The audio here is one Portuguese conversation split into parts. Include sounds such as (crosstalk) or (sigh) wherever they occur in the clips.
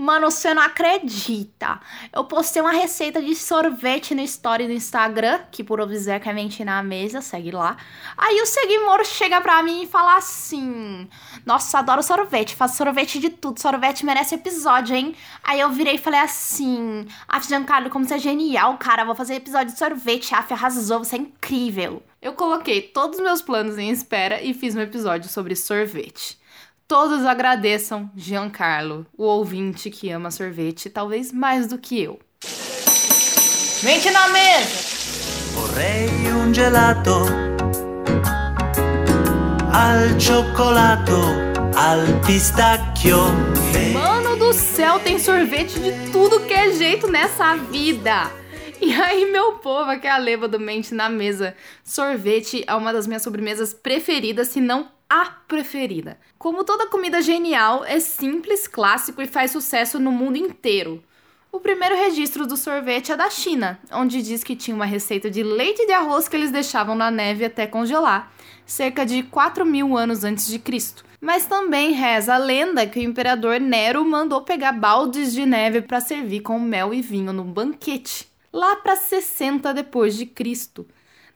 Mano, você não acredita. Eu postei uma receita de sorvete no story do Instagram, que por mentir na mesa, segue lá. Aí o seguidor chega pra mim e fala assim: Nossa, adoro sorvete, faço sorvete de tudo, sorvete merece episódio, hein? Aí eu virei e falei assim: Ah, Giancarlo, como você é genial, cara, vou fazer episódio de sorvete. Af, arrasou, você é incrível. Eu coloquei todos os meus planos em espera e fiz um episódio sobre sorvete. Todos agradeçam Giancarlo, o ouvinte que ama sorvete, talvez mais do que eu. Mente na mesa! Vorrei um gelato al cioccolato, al pistacchio. Mano do céu, tem sorvete de tudo que é jeito nessa vida! E aí, meu povo, aqui é a leva do Mente na Mesa. Sorvete é uma das minhas sobremesas preferidas, se não a preferida. Como toda comida genial, é simples, clássico e faz sucesso no mundo inteiro. O primeiro registro do sorvete é da China, onde diz que tinha uma receita de leite de arroz que eles deixavam na neve até congelar, cerca de 4 mil anos antes de Cristo. Mas também reza a lenda que o imperador Nero mandou pegar baldes de neve para servir com mel e vinho no banquete, lá para 60 depois de Cristo.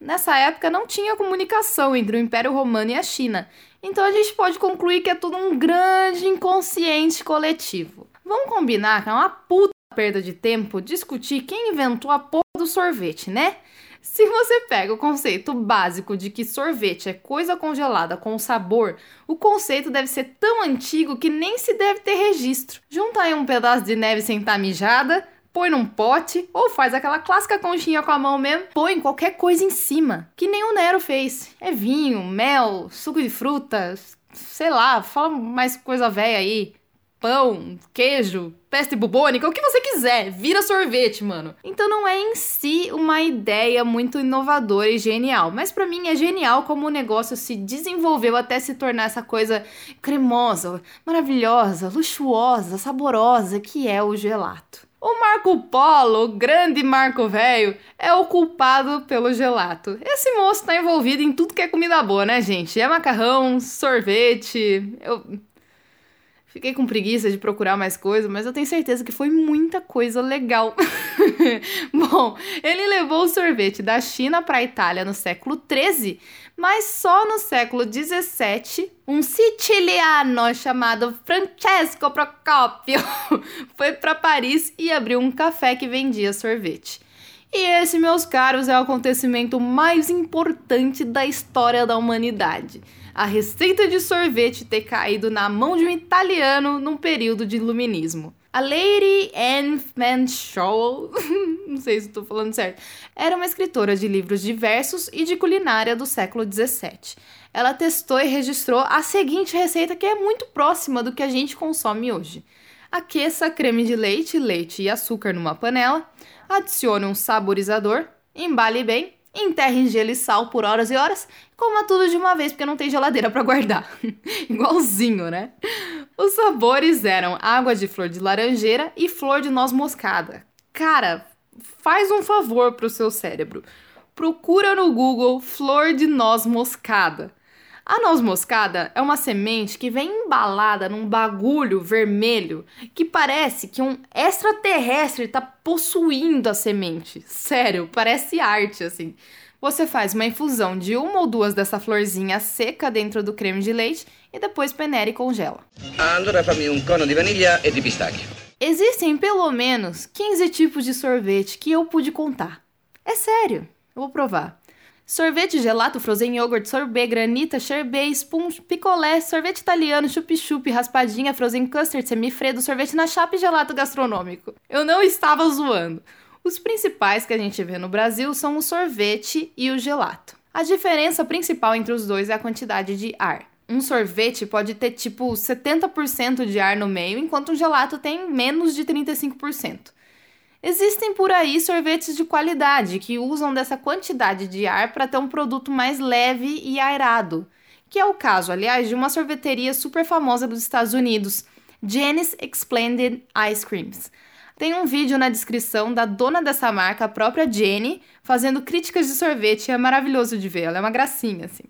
Nessa época não tinha comunicação entre o Império Romano e a China, então a gente pode concluir que é tudo um grande inconsciente coletivo. Vamos combinar que é uma puta perda de tempo discutir quem inventou a porra do sorvete, né? Se você pega o conceito básico de que sorvete é coisa congelada com sabor, o conceito deve ser tão antigo que nem se deve ter registro. Junta aí um pedaço de neve sem estar mijada, põe num pote ou faz aquela clássica conchinha com a mão mesmo, põe qualquer coisa em cima, que nem o Nero fez. É vinho, mel, suco de frutas, sei lá, fala mais coisa velha aí. Pão, queijo, peste bubônica, o que você quiser, vira sorvete, mano. Então não é em si uma ideia muito inovadora e genial, mas para mim é genial como o negócio se desenvolveu até se tornar essa coisa cremosa, maravilhosa, luxuosa, saborosa que é o gelato. O Marco Polo, o grande Marco Velho, é o culpado pelo gelato. Esse moço tá envolvido em tudo que é comida boa, né, gente? É macarrão, sorvete. Eu fiquei com preguiça de procurar mais coisa, mas eu tenho certeza que foi muita coisa legal. (laughs) Bom, ele levou o sorvete da China para a Itália no século 13 mas só no século XVII, um siciliano chamado Francesco Procopio (laughs) foi para Paris e abriu um café que vendia sorvete. E esse, meus caros, é o acontecimento mais importante da história da humanidade. A receita de sorvete ter caído na mão de um italiano num período de iluminismo. A Lady Anne Fanshawe, (laughs) não sei se estou falando certo, era uma escritora de livros diversos e de culinária do século 17. Ela testou e registrou a seguinte receita que é muito próxima do que a gente consome hoje. Aqueça creme de leite, leite e açúcar numa panela, adicione um saborizador, embale bem, enterre em gelo e sal por horas e horas, coma tudo de uma vez porque não tem geladeira para guardar. (laughs) Igualzinho, né? Os sabores eram água de flor de laranjeira e flor de noz moscada. Cara, faz um favor pro seu cérebro. Procura no Google flor de noz moscada. A noz moscada é uma semente que vem embalada num bagulho vermelho que parece que um extraterrestre tá possuindo a semente. Sério, parece arte assim. Você faz uma infusão de uma ou duas dessa florzinha seca dentro do creme de leite e depois peneira e congela. Allora fammi um cono de vanilha e de pistacchio. Existem pelo menos 15 tipos de sorvete que eu pude contar. É sério, eu vou provar. Sorvete, gelato, frozen yogurt, sorbet, granita, sherbet, sponge, picolé, sorvete italiano, chup-chup, raspadinha, frozen custard, semifredo, sorvete na chapa e gelato gastronômico. Eu não estava zoando. Os principais que a gente vê no Brasil são o sorvete e o gelato. A diferença principal entre os dois é a quantidade de ar. Um sorvete pode ter tipo 70% de ar no meio, enquanto um gelato tem menos de 35%. Existem por aí sorvetes de qualidade que usam dessa quantidade de ar para ter um produto mais leve e aerado, que é o caso, aliás, de uma sorveteria super famosa dos Estados Unidos, Jenny's Explended Ice Creams. Tem um vídeo na descrição da dona dessa marca, a própria Jenny, fazendo críticas de sorvete. É maravilhoso de ver, ela é uma gracinha, assim.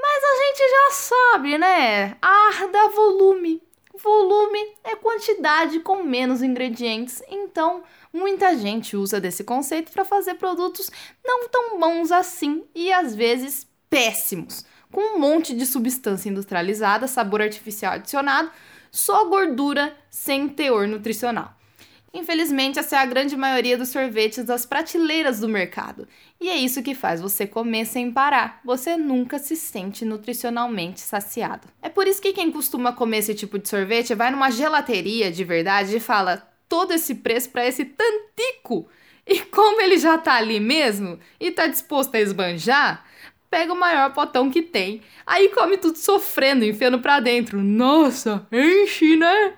Mas a gente já sabe, né? Ar dá volume. Volume é quantidade com menos ingredientes, então muita gente usa desse conceito para fazer produtos não tão bons assim e às vezes péssimos, com um monte de substância industrializada, sabor artificial adicionado, só gordura sem teor nutricional. Infelizmente, essa é a grande maioria dos sorvetes das prateleiras do mercado. E é isso que faz você comer sem parar. Você nunca se sente nutricionalmente saciado. É por isso que quem costuma comer esse tipo de sorvete vai numa gelateria de verdade e fala todo esse preço para esse tantico. E como ele já tá ali mesmo e tá disposto a esbanjar, pega o maior potão que tem. Aí come tudo sofrendo, enfiando pra dentro. Nossa, enche, né?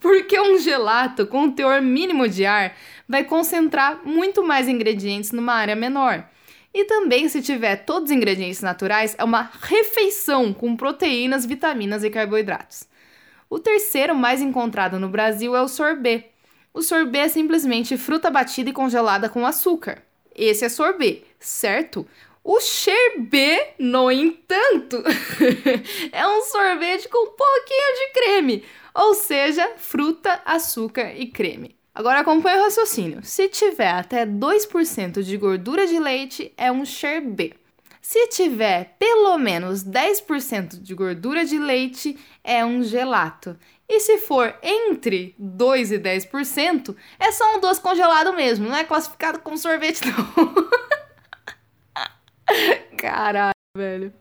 porque um gelato com um teor mínimo de ar vai concentrar muito mais ingredientes numa área menor. E também, se tiver todos os ingredientes naturais, é uma refeição com proteínas, vitaminas e carboidratos. O terceiro mais encontrado no Brasil é o sorbet. O sorbet é simplesmente fruta batida e congelada com açúcar. Esse é sorbet, certo? O sherbet, no entanto, (laughs) é um sorvete com um pouquinho de creme, ou seja, fruta, açúcar e creme. Agora acompanhe o raciocínio. Se tiver até 2% de gordura de leite, é um sherbet. Se tiver pelo menos 10% de gordura de leite, é um gelato. E se for entre 2 e 10%, é só um doce congelado mesmo, não é classificado como sorvete não. (laughs) Caralho, velho.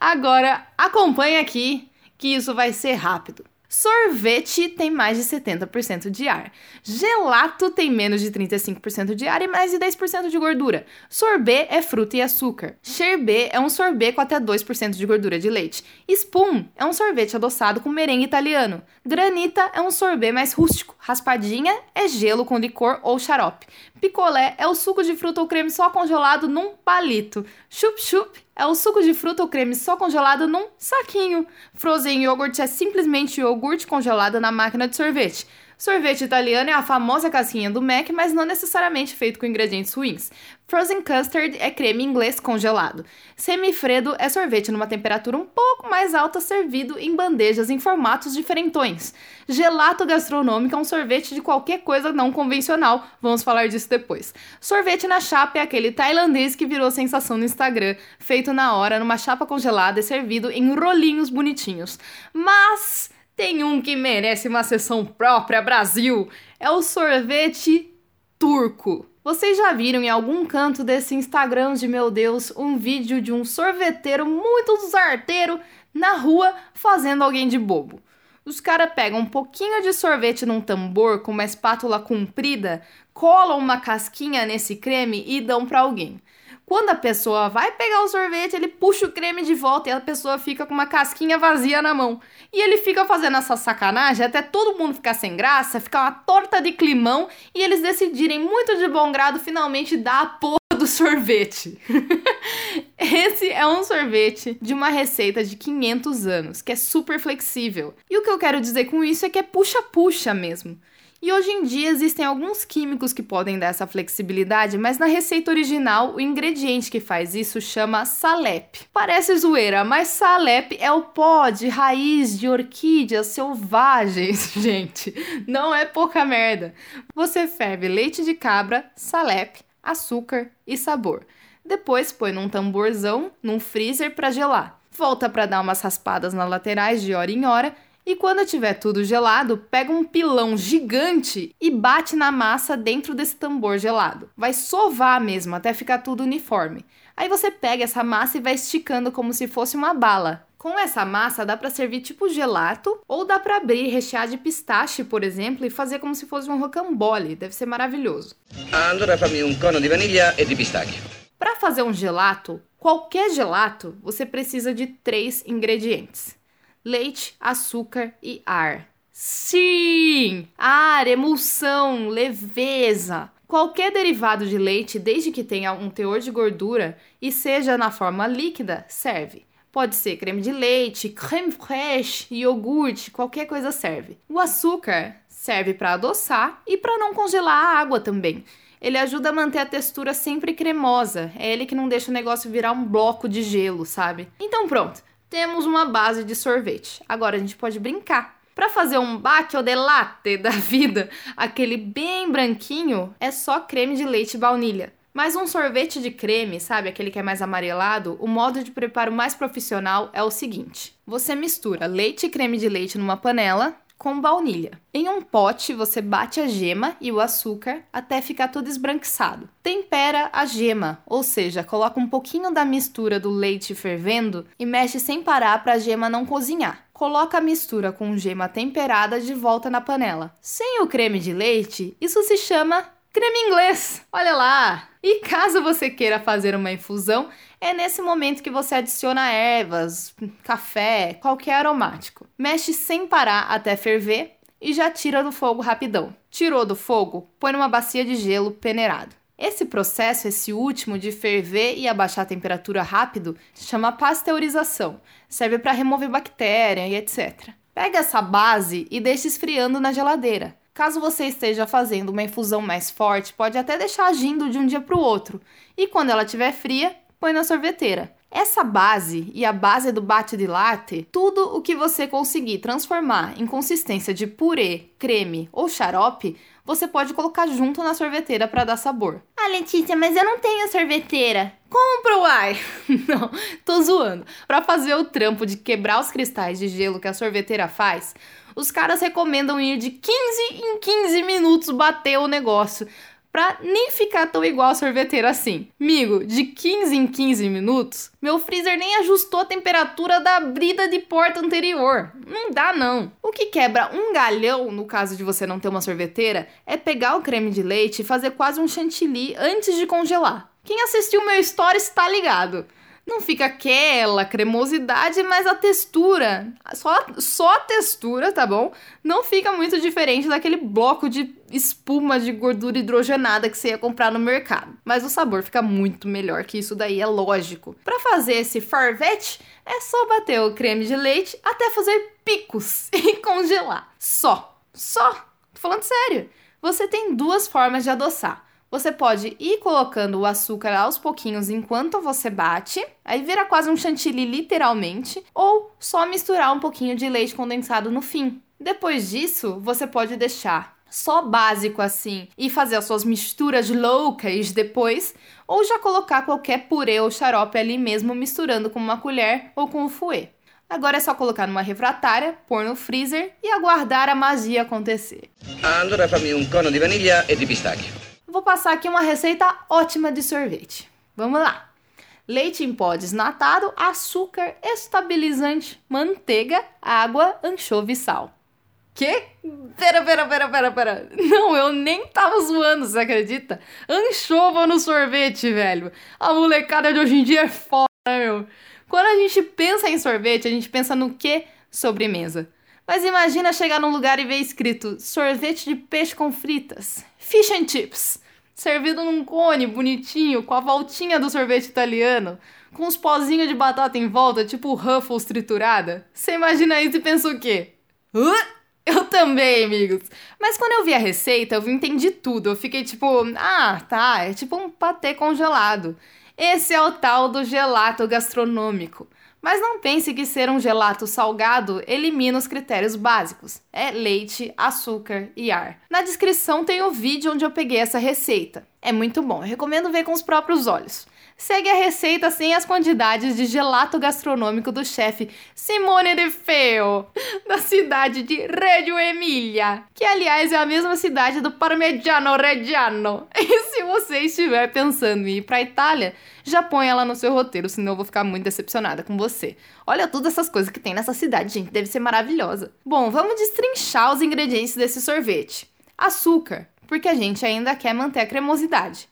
Agora, acompanhe aqui que isso vai ser rápido. Sorvete tem mais de 70% de ar. Gelato tem menos de 35% de ar e mais de 10% de gordura. Sorbet é fruta e açúcar. Sherbet é um sorbet com até 2% de gordura de leite. Spoon é um sorvete adoçado com merengue italiano. Granita é um sorbet mais rústico. Raspadinha é gelo com licor ou xarope. Picolé é o suco de fruta ou creme só congelado num palito. Chup chup é o suco de fruta ou creme só congelado num saquinho. Frozen yogurt é simplesmente iogurte congelado na máquina de sorvete. Sorvete italiano é a famosa casquinha do Mac, mas não necessariamente feito com ingredientes ruins. Frozen custard é creme inglês congelado. Semifredo é sorvete numa temperatura um pouco mais alta servido em bandejas em formatos diferentões. Gelato gastronômico é um sorvete de qualquer coisa não convencional, vamos falar disso depois. Sorvete na chapa é aquele tailandês que virou sensação no Instagram, feito na hora numa chapa congelada e servido em rolinhos bonitinhos. Mas tem um que merece uma sessão própria, Brasil. É o sorvete turco. Vocês já viram em algum canto desse Instagram de meu Deus um vídeo de um sorveteiro muito zarteiro na rua fazendo alguém de bobo? Os caras pegam um pouquinho de sorvete num tambor com uma espátula comprida, colam uma casquinha nesse creme e dão para alguém. Quando a pessoa vai pegar o sorvete, ele puxa o creme de volta e a pessoa fica com uma casquinha vazia na mão. E ele fica fazendo essa sacanagem até todo mundo ficar sem graça, ficar uma torta de climão e eles decidirem muito de bom grado finalmente dar a porra do sorvete. (laughs) Esse é um sorvete de uma receita de 500 anos, que é super flexível. E o que eu quero dizer com isso é que é puxa-puxa mesmo. E hoje em dia existem alguns químicos que podem dar essa flexibilidade, mas na receita original o ingrediente que faz isso chama salep. Parece zoeira, mas salep é o pó de raiz de orquídeas selvagens, (laughs) gente. Não é pouca merda. Você ferve leite de cabra, salep, açúcar e sabor. Depois põe num tamborzão, num freezer para gelar. Volta para dar umas raspadas nas laterais de hora em hora e quando tiver tudo gelado, pega um pilão gigante e bate na massa dentro desse tambor gelado. Vai sovar mesmo até ficar tudo uniforme. Aí você pega essa massa e vai esticando como se fosse uma bala. Com essa massa dá para servir tipo gelato ou dá para abrir, rechear de pistache, por exemplo, e fazer como se fosse um rocambole. Deve ser maravilhoso. Allora fammi un cono di vaniglia e di pistacchio. Para fazer um gelato, qualquer gelato, você precisa de três ingredientes leite, açúcar e ar. Sim! Ar, emulsão, leveza. Qualquer derivado de leite, desde que tenha um teor de gordura e seja na forma líquida, serve. Pode ser creme de leite, creme fraiche, iogurte, qualquer coisa serve. O açúcar serve para adoçar e para não congelar a água também. Ele ajuda a manter a textura sempre cremosa. É ele que não deixa o negócio virar um bloco de gelo, sabe? Então pronto temos uma base de sorvete. Agora a gente pode brincar. Para fazer um bate ou de latte da (laughs) vida, aquele bem branquinho, é só creme de leite e baunilha. Mas um sorvete de creme, sabe, aquele que é mais amarelado, o modo de preparo mais profissional é o seguinte: você mistura leite e creme de leite numa panela, com baunilha. Em um pote, você bate a gema e o açúcar até ficar tudo esbranquiçado. Tempera a gema, ou seja, coloca um pouquinho da mistura do leite fervendo e mexe sem parar para a gema não cozinhar. Coloca a mistura com gema temperada de volta na panela. Sem o creme de leite, isso se chama creme inglês. Olha lá! E caso você queira fazer uma infusão, é nesse momento que você adiciona ervas, café, qualquer aromático. Mexe sem parar até ferver e já tira do fogo rapidão. Tirou do fogo, põe numa bacia de gelo peneirado. Esse processo, esse último de ferver e abaixar a temperatura rápido, se chama pasteurização. Serve para remover bactéria e etc. Pega essa base e deixa esfriando na geladeira. Caso você esteja fazendo uma infusão mais forte, pode até deixar agindo de um dia para o outro. E quando ela estiver fria, põe na sorveteira. Essa base e a base do bate de latte, tudo o que você conseguir transformar em consistência de purê, creme ou xarope, você pode colocar junto na sorveteira para dar sabor. Ah, Letícia, mas eu não tenho sorveteira. Compra, uai! (laughs) não, tô zoando. Para fazer o trampo de quebrar os cristais de gelo que a sorveteira faz, os caras recomendam ir de 15 em 15 minutos bater o negócio pra nem ficar tão igual a sorveteira assim. Migo, de 15 em 15 minutos, meu freezer nem ajustou a temperatura da abrida de porta anterior. Não dá não. O que quebra um galhão, no caso de você não ter uma sorveteira, é pegar o creme de leite e fazer quase um chantilly antes de congelar. Quem assistiu meu story está ligado não fica aquela cremosidade, mas a textura, só, só a textura, tá bom? Não fica muito diferente daquele bloco de espuma de gordura hidrogenada que você ia comprar no mercado. Mas o sabor fica muito melhor que isso daí, é lógico. Para fazer esse farvete, é só bater o creme de leite até fazer picos (laughs) e congelar. Só. Só. Tô falando sério. Você tem duas formas de adoçar você pode ir colocando o açúcar aos pouquinhos enquanto você bate, aí vira quase um chantilly literalmente, ou só misturar um pouquinho de leite condensado no fim. Depois disso, você pode deixar só básico assim e fazer as suas misturas loucas depois, ou já colocar qualquer purê ou xarope ali mesmo misturando com uma colher ou com o fouet. Agora é só colocar numa refratária, pôr no freezer e aguardar a magia acontecer. Allora fammi um cono di vaniglia e di pistacchio vou passar aqui uma receita ótima de sorvete. Vamos lá! Leite em pó desnatado, açúcar, estabilizante, manteiga, água, anchova e sal. Que? Pera, pera, pera, pera, pera. Não, eu nem tava zoando, você acredita? Anchova no sorvete, velho. A molecada de hoje em dia é foda, meu? Quando a gente pensa em sorvete, a gente pensa no que? Sobremesa. Mas imagina chegar num lugar e ver escrito sorvete de peixe com fritas, fish and chips servido num cone bonitinho, com a voltinha do sorvete italiano, com uns pozinhos de batata em volta, tipo Ruffles triturada. Você imagina isso e pensa o quê? Uh? Eu também, amigos. Mas quando eu vi a receita, eu entendi tudo. Eu fiquei tipo, ah, tá, é tipo um patê congelado. Esse é o tal do gelato gastronômico. Mas não pense que ser um gelato salgado elimina os critérios básicos. É leite, açúcar e ar. Na descrição tem o vídeo onde eu peguei essa receita. É muito bom, eu recomendo ver com os próprios olhos. Segue a receita sem as quantidades de gelato gastronômico do chefe Simone De Feo, da cidade de Reggio Emilia, que aliás é a mesma cidade do Parmigiano Reggiano. (laughs) E se você estiver pensando em ir para Itália, já põe ela no seu roteiro, senão eu vou ficar muito decepcionada com você. Olha todas essas coisas que tem nessa cidade, gente, deve ser maravilhosa. Bom, vamos destrinchar os ingredientes desse sorvete. Açúcar, porque a gente ainda quer manter a cremosidade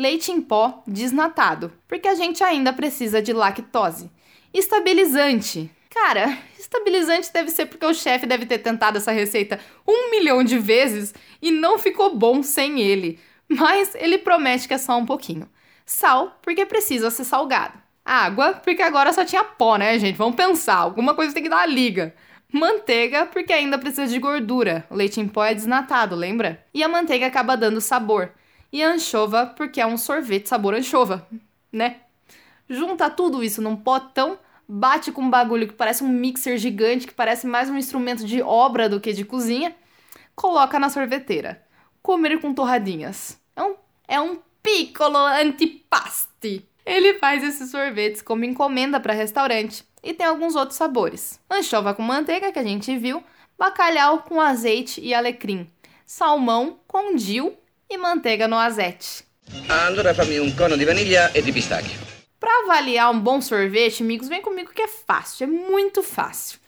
leite em pó desnatado, porque a gente ainda precisa de lactose. Estabilizante. Cara, estabilizante deve ser porque o chefe deve ter tentado essa receita um milhão de vezes e não ficou bom sem ele. Mas ele promete que é só um pouquinho. Sal, porque precisa ser salgado. Água, porque agora só tinha pó, né, gente? Vamos pensar, alguma coisa tem que dar a liga. Manteiga, porque ainda precisa de gordura. O leite em pó é desnatado, lembra? E a manteiga acaba dando sabor e anchova porque é um sorvete sabor anchova, né? Junta tudo isso num potão, bate com um bagulho que parece um mixer gigante, que parece mais um instrumento de obra do que de cozinha, coloca na sorveteira. Comer com torradinhas. É um, é um piccolo antipasti. Ele faz esses sorvetes como encomenda para restaurante e tem alguns outros sabores. Anchova com manteiga, que a gente viu, bacalhau com azeite e alecrim, salmão com dill e manteiga no azete. Allora fammi um cono di vaniglia e di pistacchio. Para avaliar um bom sorvete, amigos, vem comigo que é fácil, é muito fácil.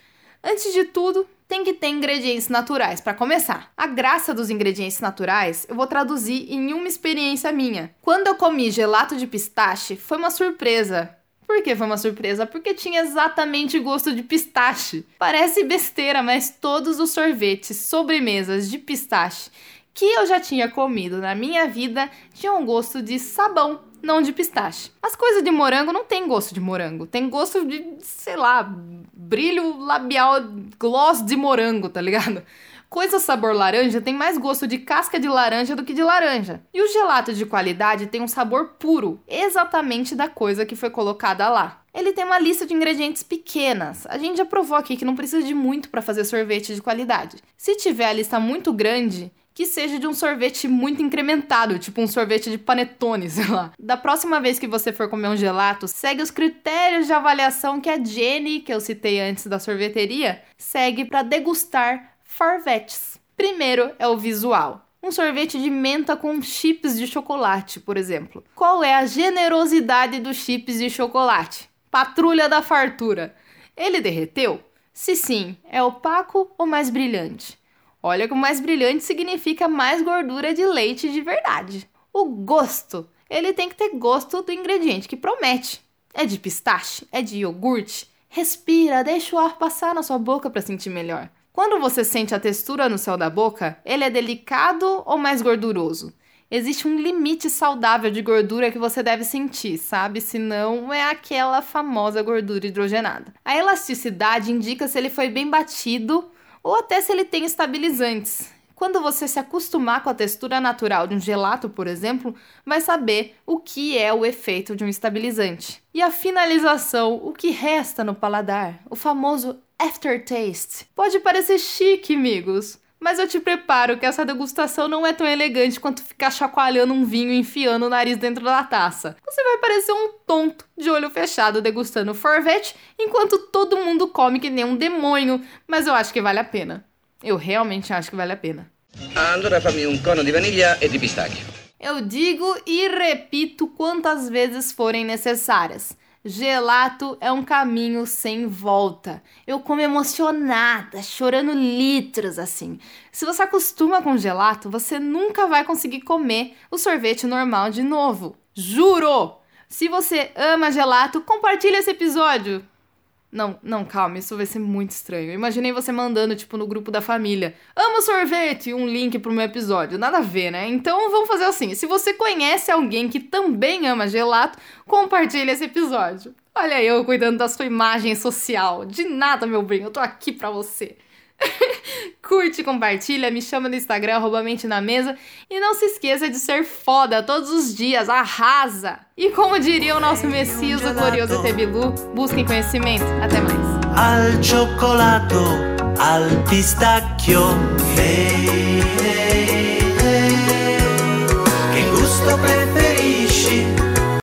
Antes de tudo, tem que ter ingredientes naturais para começar. A graça dos ingredientes naturais eu vou traduzir em uma experiência minha. Quando eu comi gelato de pistache, foi uma surpresa. Por que foi uma surpresa? Porque tinha exatamente gosto de pistache. Parece besteira, mas todos os sorvetes, sobremesas de pistache que eu já tinha comido na minha vida tinham gosto de sabão, não de pistache. As coisas de morango não tem gosto de morango, tem gosto de, sei lá, brilho labial gloss de morango, tá ligado? Coisa sabor laranja tem mais gosto de casca de laranja do que de laranja. E o gelato de qualidade tem um sabor puro, exatamente da coisa que foi colocada lá. Ele tem uma lista de ingredientes pequenas. A gente já provou aqui que não precisa de muito para fazer sorvete de qualidade. Se tiver a lista muito grande, que seja de um sorvete muito incrementado, tipo um sorvete de panetone, (laughs) sei lá. Da próxima vez que você for comer um gelato, segue os critérios de avaliação que a Jenny, que eu citei antes da sorveteria, segue para degustar sorvetes. Primeiro é o visual. Um sorvete de menta com chips de chocolate, por exemplo. Qual é a generosidade dos chips de chocolate? Patrulha da fartura. Ele derreteu? Se sim, é opaco ou mais brilhante? Olha que o mais brilhante significa mais gordura de leite de verdade. O gosto, ele tem que ter gosto do ingrediente que promete. É de pistache? É de iogurte? Respira, deixa o ar passar na sua boca para sentir melhor. Quando você sente a textura no céu da boca, ele é delicado ou mais gorduroso? Existe um limite saudável de gordura que você deve sentir, sabe? Senão é aquela famosa gordura hidrogenada. A elasticidade indica se ele foi bem batido ou até se ele tem estabilizantes. Quando você se acostumar com a textura natural de um gelato, por exemplo, vai saber o que é o efeito de um estabilizante. E a finalização, o que resta no paladar, o famoso aftertaste. Pode parecer chique, amigos, mas eu te preparo que essa degustação não é tão elegante quanto ficar chacoalhando um vinho e enfiando o nariz dentro da taça. Você vai parecer um tonto de olho fechado degustando forvete, enquanto todo mundo come que nem um demônio, mas eu acho que vale a pena. Eu realmente acho que vale a pena. Allora fammi un cono di vaniglia e di pistacchio. Eu digo e repito quantas vezes forem necessárias. Gelato é um caminho sem volta. Eu como emocionada, chorando litros assim. Se você acostuma com gelato, você nunca vai conseguir comer o sorvete normal de novo. Juro! Se você ama gelato, compartilhe esse episódio. Não, não, calma, isso vai ser muito estranho. Imaginei você mandando, tipo, no grupo da família: Amo sorvete! Um link pro meu episódio. Nada a ver, né? Então vamos fazer assim: se você conhece alguém que também ama gelato, compartilhe esse episódio. Olha eu cuidando da sua imagem social. De nada, meu bem, eu tô aqui pra você. (laughs) Curte, compartilha, me chama no Instagram, arroba mente na mesa. E não se esqueça de ser foda todos os dias, arrasa! E como diria o nosso Messias, o glorioso Tebilu, busquem conhecimento. Até mais. al al pistacchio. Che gusto preferisci?